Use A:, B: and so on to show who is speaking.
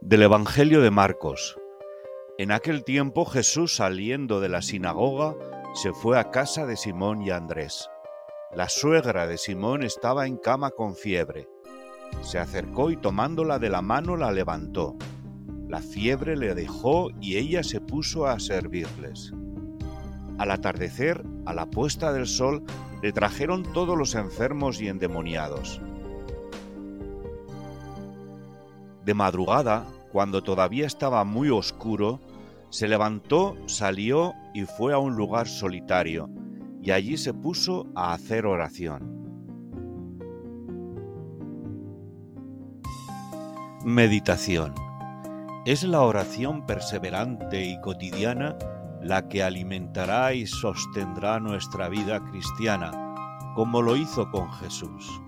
A: Del Evangelio de Marcos. En aquel tiempo Jesús saliendo de la sinagoga se fue a casa de Simón y Andrés. La suegra de Simón estaba en cama con fiebre. Se acercó y tomándola de la mano la levantó. La fiebre le dejó y ella se puso a servirles. Al atardecer, a la puesta del sol, le trajeron todos los enfermos y endemoniados. De madrugada, cuando todavía estaba muy oscuro, se levantó, salió y fue a un lugar solitario, y allí se puso a hacer oración. Meditación. Es la oración perseverante y cotidiana la que alimentará y sostendrá nuestra vida cristiana, como lo hizo con Jesús.